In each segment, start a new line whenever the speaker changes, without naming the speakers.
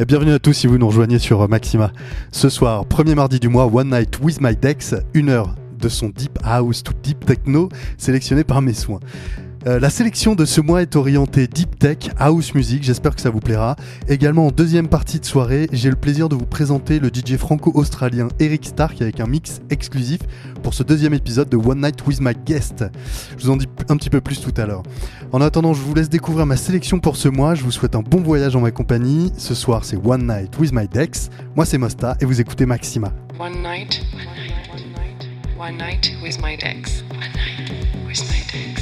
Et bienvenue à tous si vous nous rejoignez sur Maxima. Ce soir, premier mardi du mois, One Night with My Dex, une heure de son deep house to deep techno sélectionné par mes soins. Euh, la sélection de ce mois est orientée deep tech, house music, j'espère que ça vous plaira. Également en deuxième partie de soirée, j'ai le plaisir de vous présenter le DJ franco-australien Eric Stark avec un mix exclusif pour ce deuxième épisode de One Night with My Guest. Je vous en dis un petit peu plus tout à l'heure. En attendant, je vous laisse découvrir ma sélection pour ce mois, je vous souhaite un bon voyage en ma compagnie. Ce soir c'est One Night with My Dex, moi c'est Mosta et vous écoutez Maxima.
One night, one night, one night, one night with my Dex. One night with my Dex.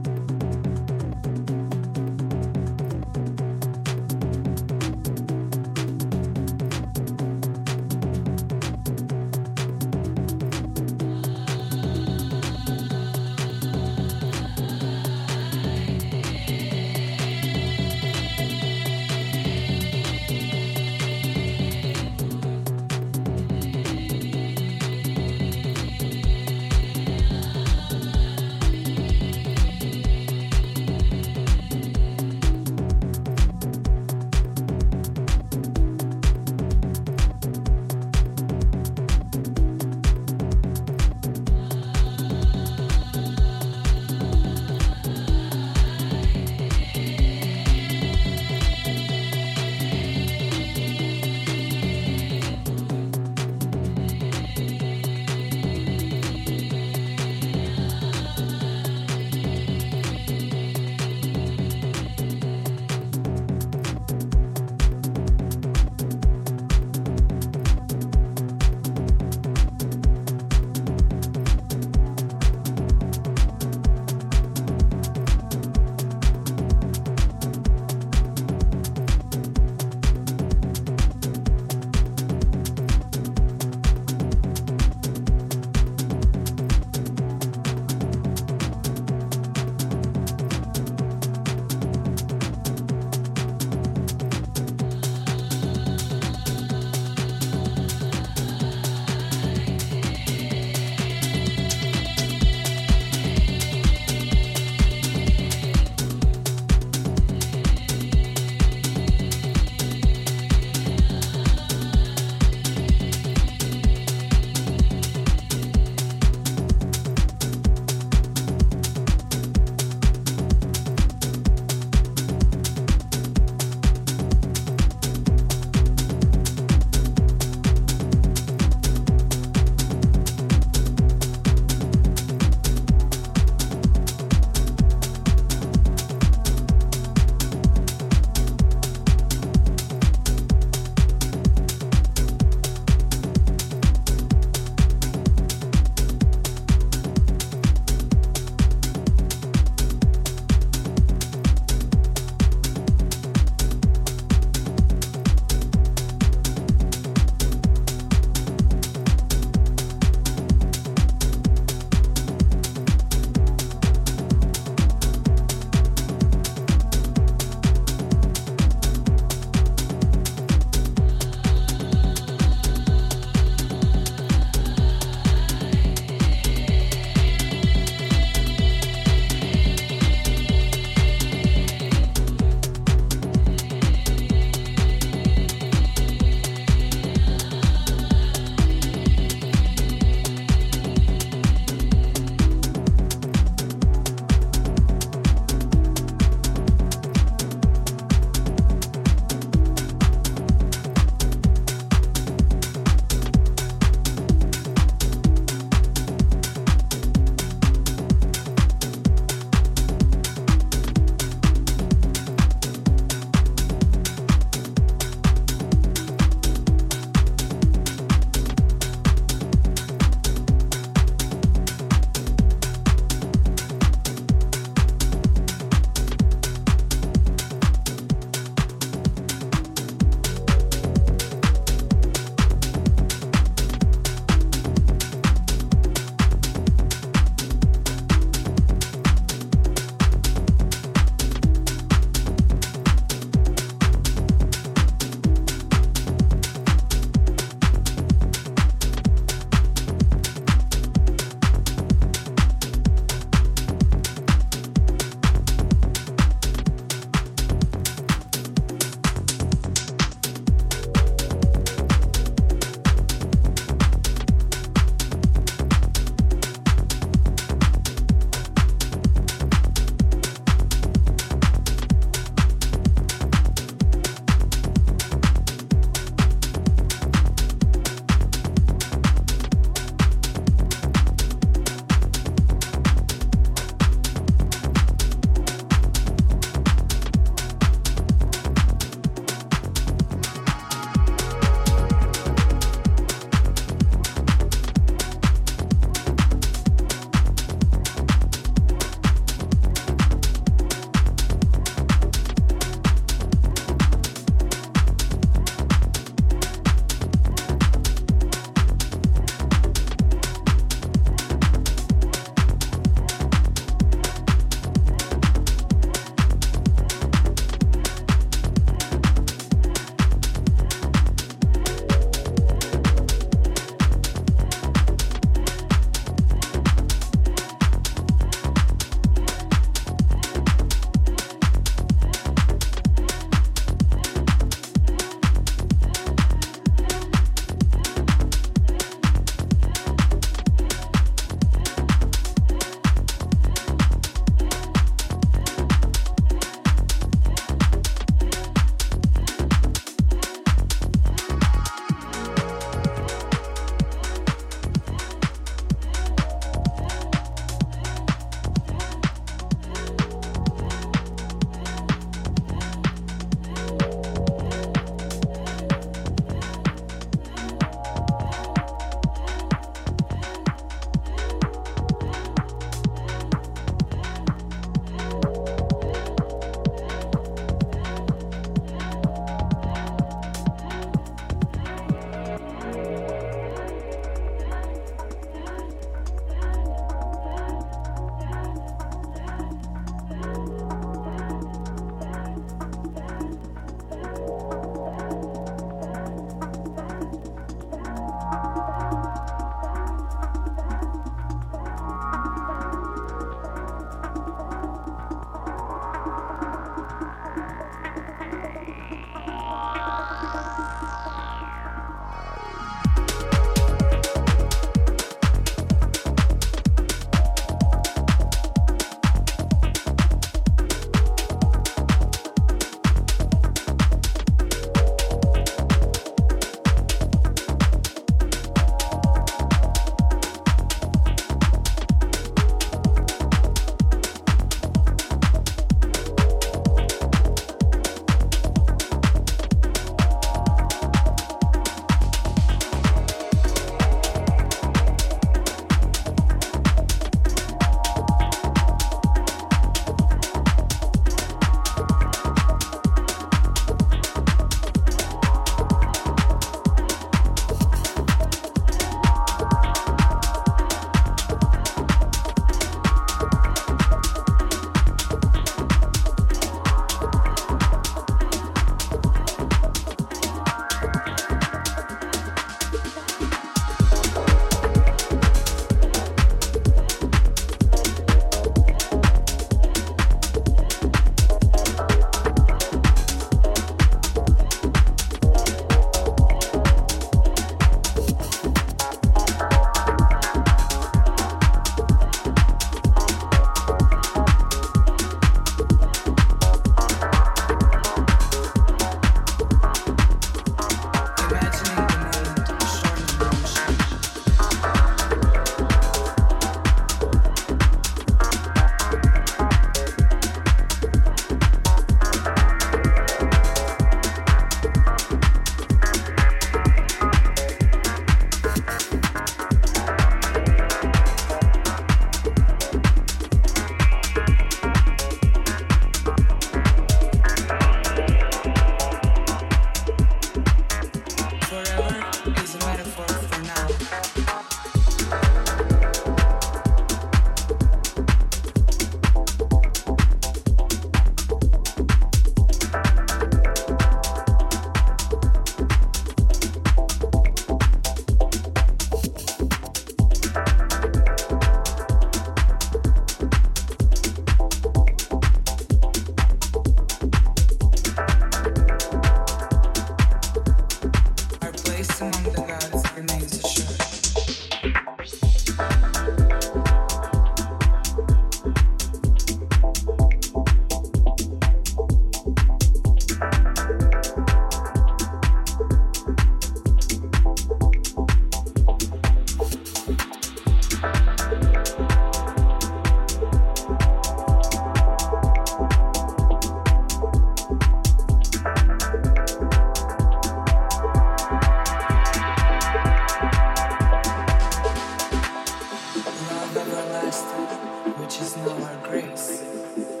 which is now our grace.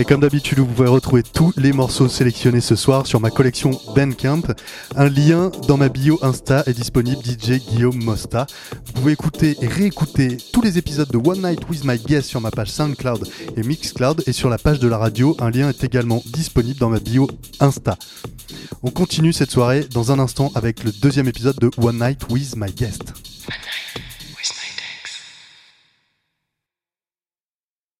Et comme d'habitude, vous pouvez retrouver tous les morceaux sélectionnés ce soir sur ma collection Bandcamp. Un lien dans ma bio Insta est disponible DJ Guillaume Mosta. Vous pouvez écouter et réécouter tous les épisodes de One Night with My Guest sur ma page SoundCloud et Mixcloud et sur la page de la radio, un lien est également disponible dans ma bio Insta. On continue cette soirée dans un instant avec le deuxième épisode de One Night with My Guest.